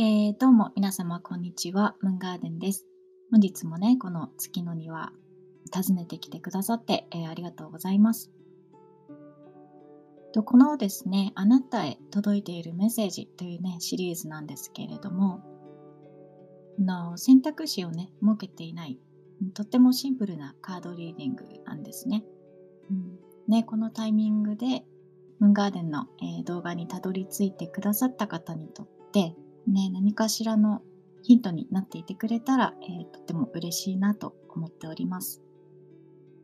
えー、どうも皆様こんにちは、ムンガーデンです。本日もね、この月の庭、訪ねてきてくださって、えー、ありがとうございます。とこのですね、あなたへ届いているメッセージというね、シリーズなんですけれども、の選択肢をね、設けていない、とってもシンプルなカードリーディングなんですね。うん、ねこのタイミングで、ムーンガーデンの、えー、動画にたどり着いてくださった方にとって、ね、何かしらのヒントになっていてくれたら、えー、とても嬉しいなと思っております。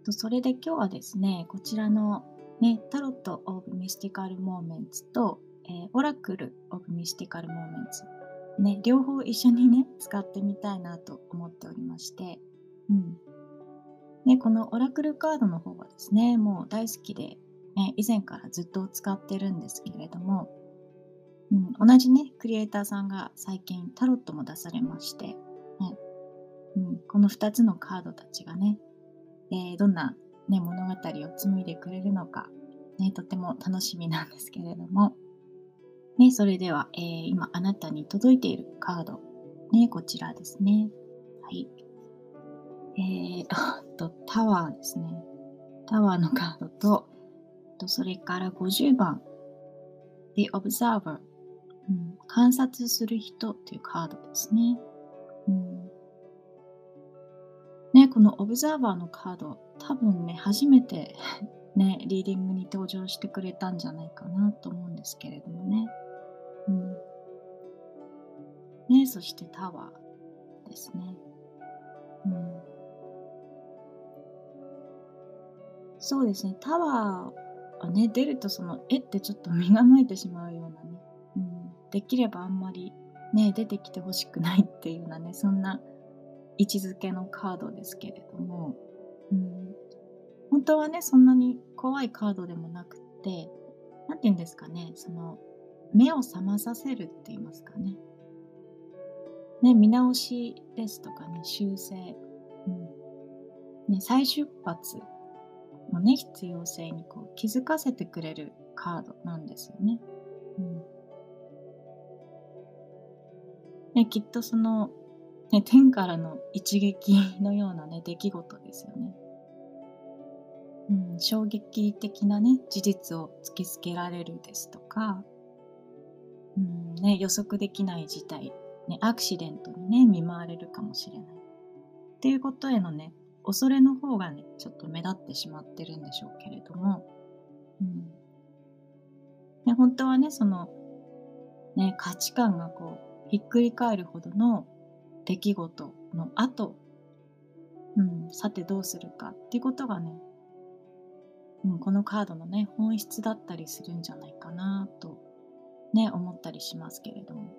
とそれで今日はですね、こちらの、ね、 Tarot of Mystical Moments と、えー、 Oracle of Mystical Moments、ね、両方一緒にね、使ってみたいなと思っておりまして、うんね、このオラクルカードの方はですね、もう大好きで、ね、以前からずっと使ってるんですけれども、うん、同じね、クリエイターさんが最近タロットも出されまして、ねうん、この2つのカードたちがね、えー、どんな、ね、物語を紡いでくれるのか、ね、とても楽しみなんですけれども、ね、それでは、えー、今あなたに届いているカード、ね、こちらですね。はい。えー、と、タワーですね。タワーのカードと、とそれから50番、The Observer うん、観察する人っていうカードですね。うん、ね、このオブザーバーのカード、多分ね、初めて ね、リーディングに登場してくれたんじゃないかなと思うんですけれどもね。うん、ね、そしてタワーですね。うん、そうですね、タワーはね、出るとその、絵ってちょっと身構えてしまうようなね、できればあんまりね、出てきてほしくないっていうようなね、そんな位置づけのカードですけれども、うん、本当はね、そんなに怖いカードでもなくて、何て言うんですかね、その、目を覚まさせるって言いますかね。ね、見直しですとかね、修正、うん。ね、再出発のね、必要性にこう気づかせてくれるカードなんですよね。うん。ね、きっとその、ね、天からの一撃のようなね、出来事ですよね。うん、衝撃的なね、事実を突きつけられるですとか、うんね、予測できない事態、ね、アクシデントにね、見舞われるかもしれない。っていうことへのね、恐れの方がね、ちょっと目立ってしまってるんでしょうけれども、うんね、本当はね、その、ね、価値観がこう、ひっくり返るほどの出来事の後、うん、さてどうするかっていうことがね、うん、このカードのね、本質だったりするんじゃないかなと、ね、思ったりしますけれども。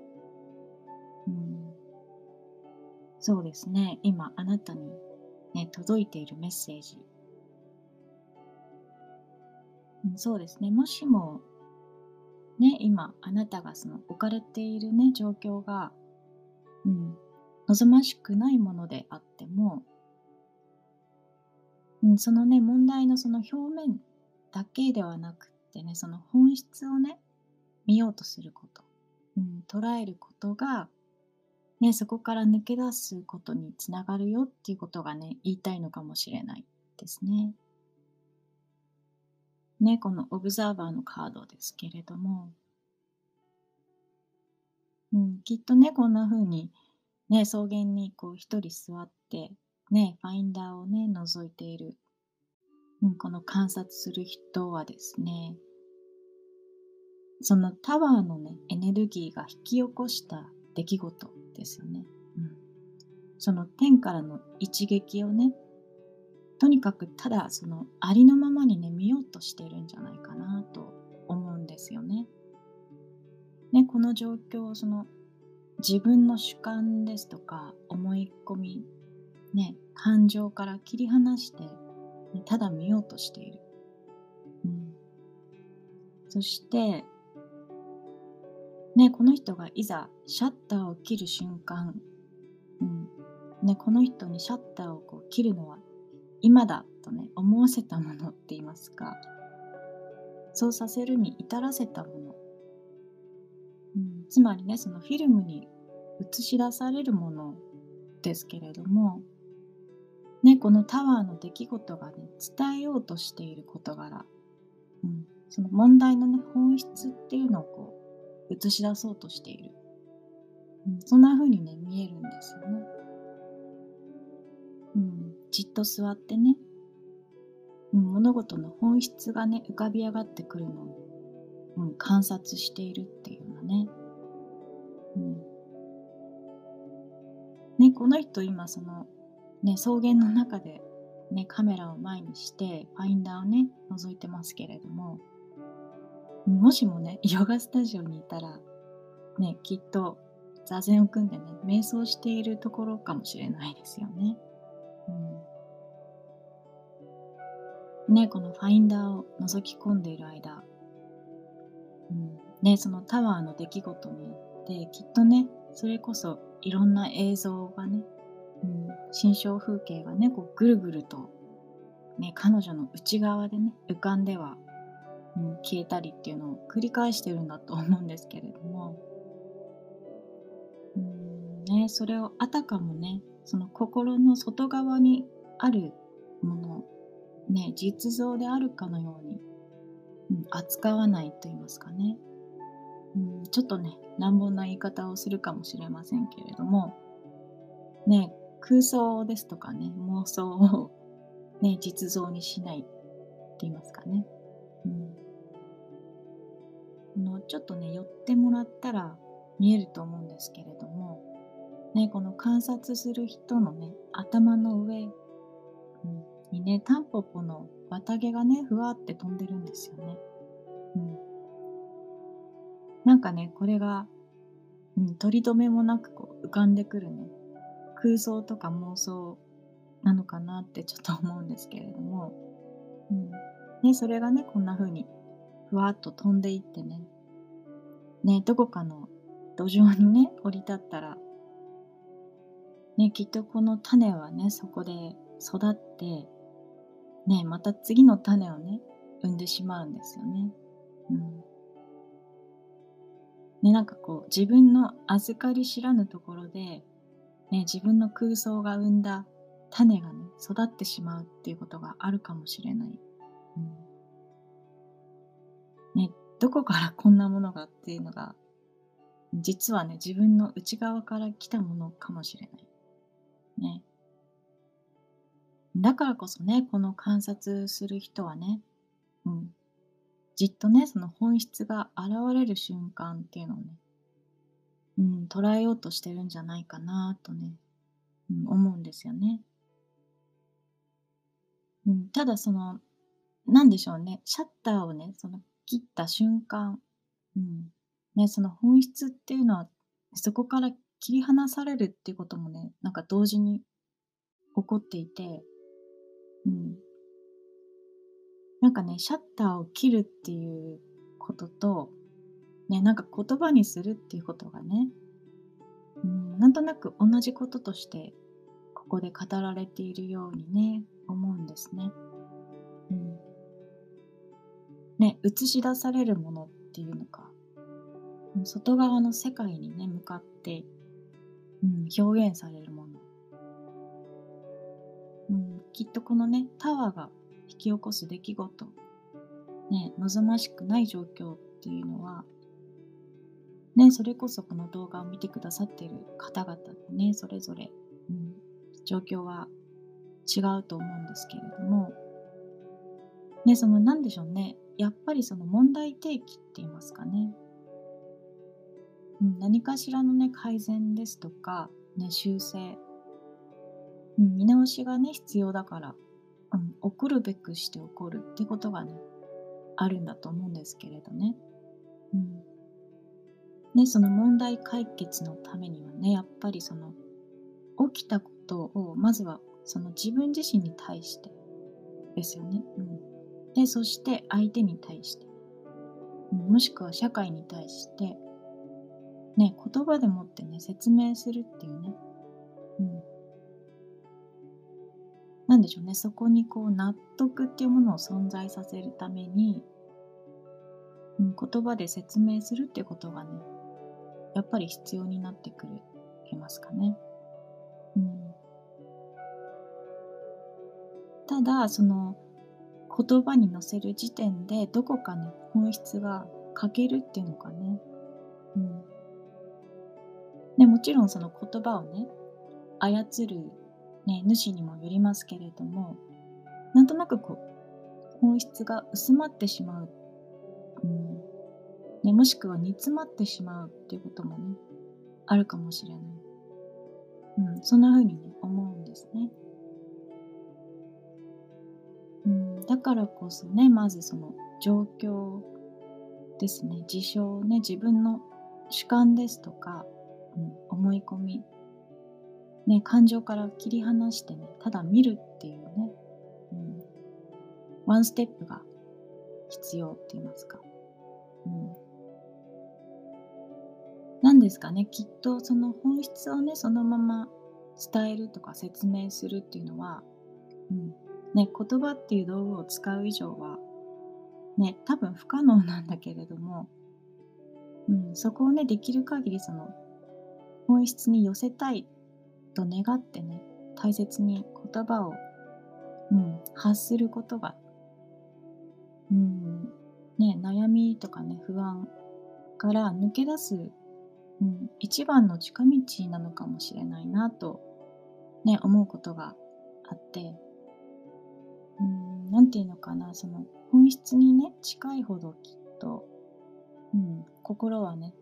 うん、そうですね、今あなたに、ね、届いているメッセージ。うん、そうですね、もしもね、今あなたがその置かれているね状況が、うん、望ましくないものであっても、うん、そのね問題のその表面だけではなくってねその本質をね見ようとすること、うん、捉えることが、ね、そこから抜け出すことにつながるよっていうことがね言いたいのかもしれないですね。ね、このオブザーバーのカードですけれども、うん、きっとね、こんな風に、ね、草原にこう一人座って、ね、ファインダーをね、覗いている、うん、この観察する人はですね、そのタワーのね、エネルギーが引き起こした出来事ですよね。うん、その天からの一撃をね、とにかくただそのありのままにね見ようとしてるんじゃないかなと思うんですよね。ねこの状況をその自分の主観ですとか思い込み、ね、感情から切り離して、ね、ただ見ようとしている。うん、そして、ね、この人がいざシャッターを切る瞬間、うんね、この人にシャッターをこう切るのは今だとね思わせたものって言いますかそうさせるに至らせたもの、うん、つまりねそのフィルムに映し出されるものですけれども、ね、このタワーの出来事がね、伝えようとしている事柄、うん、その問題のね、本質っていうのをこう、映し出そうとしている。うん、そんな風にね、見えるんですよね。じっと座ってね、うん、物事の本質がね、浮かび上がってくるのを、うん、観察しているっていうのね。うん。ね、この人今その、ね、草原の中で、ね、カメラを前にして、ファインダーをね、覗いてますけれども、もしもね、ヨガスタジオにいたら、ね、きっと座禅を組んでね、瞑想しているところかもしれないですよね。ね、このファインダーを覗き込んでいる間、うん、ね、そのタワーの出来事によって、きっとね、それこそいろんな映像がね、うん、心象風景がね、こうぐるぐると、ね、彼女の内側でね、浮かんではうん、消えたりっていうのを繰り返してるんだと思うんですけれども、うん。ね、それをあたかもねその心の外側にあるもの、ね、実像であるかのように、うん、扱わないと言いますかね、うん、ちょっとね乱暴な言い方をするかもしれませんけれども、ね、空想ですとかね妄想を、ね、実像にしないって言いますかね。うんのちょっとね寄ってもらったら見えると思うんですけれども、ね、この観察する人のね頭の上、うん、にねタンポポの綿毛がねふわって飛んでるんですよね。うん、なんかねこれが、うん、取り留めもなくこう浮かんでくるね。空想とか妄想なのかなって ちょっと思うんですけれども、うん。ね、それがねこんな風にふわっと飛んでいってね、ね、どこかの土壌にね、降り立ったら、ね、きっとこの種はね、そこで育って、ね、また次の種をね、産んでしまうんですよね。うん。ね、なんかこう、自分の預かり知らぬところで、ね、自分の空想が生んだ種がね、育ってしまうっていうことがあるかもしれない。うんね、どこからこんなものがっていうのが、実はね、自分の内側から来たものかもしれない。ね。だからこそね、この観察する人はね、うん、じっとね、その本質が現れる瞬間っていうのをね、うん、捉えようとしてるんじゃないかなとね、うん、思うんですよね。うん、ただその、なんでしょうね、シャッターをね、その切った瞬間、うんね、その本質っていうのはそこから切り離されるっていうこともねなんか同時に起こっていて、うん、なんかねシャッターを切るっていうことと、ね、なんか言葉にするっていうことがね、うん、なんとなく同じこととしてここで語られているようにね思うんですね。うん。ね、映し出されるものっていうのか、外側の世界にね、向かって、うん、表現されるきっとこのね、タワーが引き起こす出来事、ね、望ましくない状況っていうのは、ね、それこそこの動画を見てくださっている方々ね、それぞれ、うん、状況は違うと思うんですけれども、ね、その何でしょうね、やっぱりその問題提起って言いますかね、うん、何かしらのね改善ですとか、ね、修正、うん、見直しがね必要だから、うん、送るべくして起こるってことがねあるんだと思うんですけれどね,、うん。ねその問題解決のためにはねやっぱりその起きたことをまずはその自分自身に対してですよね。うん。でそして相手に対して。もしくは社会に対して。ね言葉でもってね説明するっていうね。うん。なんでしょうねそこにこう納得っていうものを存在させるために、うん、言葉で説明するってことがねやっぱり必要になってくる言いますかね。うん、ただその言葉に乗せる時点でどこかね本質が欠けるっていうのかね。うん、でもちろんその言葉をね操る、ね、主にもよりますけれどもなんとなくこう本質が薄まってしまう、うんね、もしくは煮詰まってしまうっていうこともねあるかもしれない。うん、そんな風にね思うんですね。うん、だからこそねまずその状況ですね事象ね自分の主観ですとか、うん、思い込み、ね、感情から切り離してねただ見るっていうね、うん、ワンステップが必要って言いますか、うん、何ですかね。きっとその本質をねそのまま伝えるとか説明するっていうのは、うん。ね、言葉っていう道具を使う以上はね多分不可能なんだけれども、うん、そこをねできる限りその本質に寄せたいと願ってね大切に言葉を、うん、発することが、うんね、悩みとかね不安から抜け出す、うん、一番の近道なのかもしれないなと、ね、思うことがあって、うん、ていうのかなその本質にね近いほどきっと、うん、心はね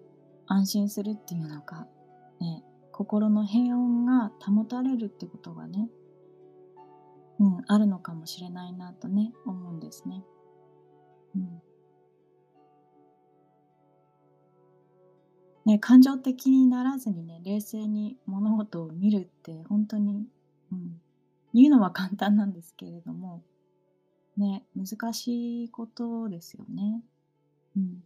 安心するっていうのか、ね、心の平穏が保たれるってことがね、うん、あるのかもしれないなとね思うんですね。うんね、感情的にならずにね冷静に物事を見るって本当に、うん、言うのは簡単なんですけれどもね、難しいことですよね。うん。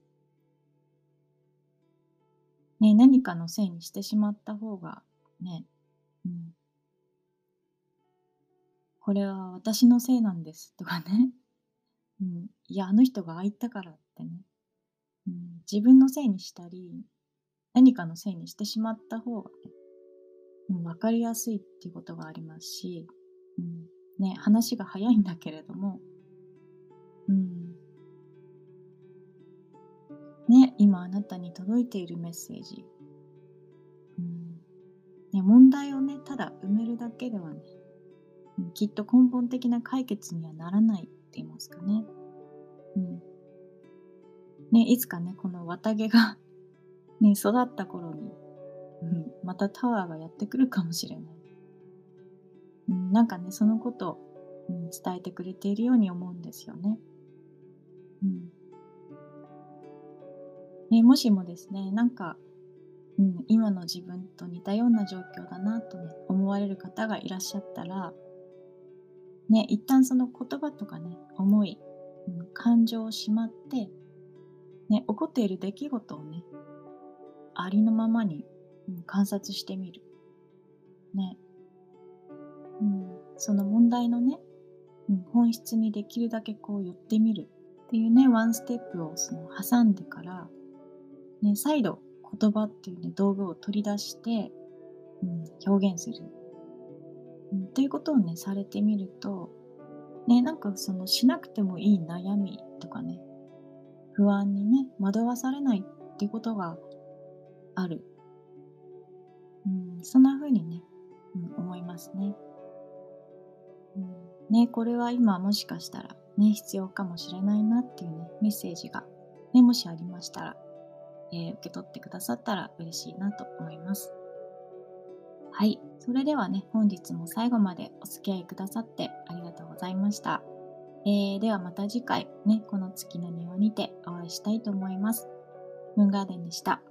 ね、何かのせいにしてしまった方が、ね、うん。これは私のせいなんですとかね。うん。いや、あの人がああ言ったからってね。うん、自分のせいにしたり、何かのせいにしてしまった方がね、うん、分かりやすいっていうことがありますし、うん、ね、話が早いんだけれども、うん。ね、今あなたに届いているメッセージ。うん。ね、問題をね、ただ埋めるだけではね、きっと根本的な解決にはならないって言いますかね。うん。ね、いつかね、この綿毛が ね、育った頃に、うん、またタワーがやってくるかもしれない。うん、なんかね、そのことを、うん、伝えてくれているように思うんですよね。ね、もしもですね、なんか、うん、今の自分と似たような状況だなと、ね、思われる方がいらっしゃったら、ね、一旦その言葉とかね、思い、うん、感情をしまって、ね、起こっている出来事をね、ありのままに、うん、観察してみる。ね。うん、その問題のね、うん、本質にできるだけこう寄ってみるっていうね、ワンステップをその挟んでから、ね、再度言葉っていうね、道具を取り出して、うん、表現する。うん、っていうことをね、されてみると、ね、なんかそのしなくてもいい悩みとかね、不安にね、惑わされないっていうことがある。うん、そんな風にね、うん、思いますね。うん、ね、これは今もしかしたらね、必要かもしれないなっていうね、メッセージが、ね、もしありましたら、えー、受け取ってくださったら嬉しいなと思います。はい。それではね、本日も最後までお付き合いくださってありがとうございました。えー、ではまた次回ね、この月の庭にてお会いしたいと思います。ムーンガーデンでした。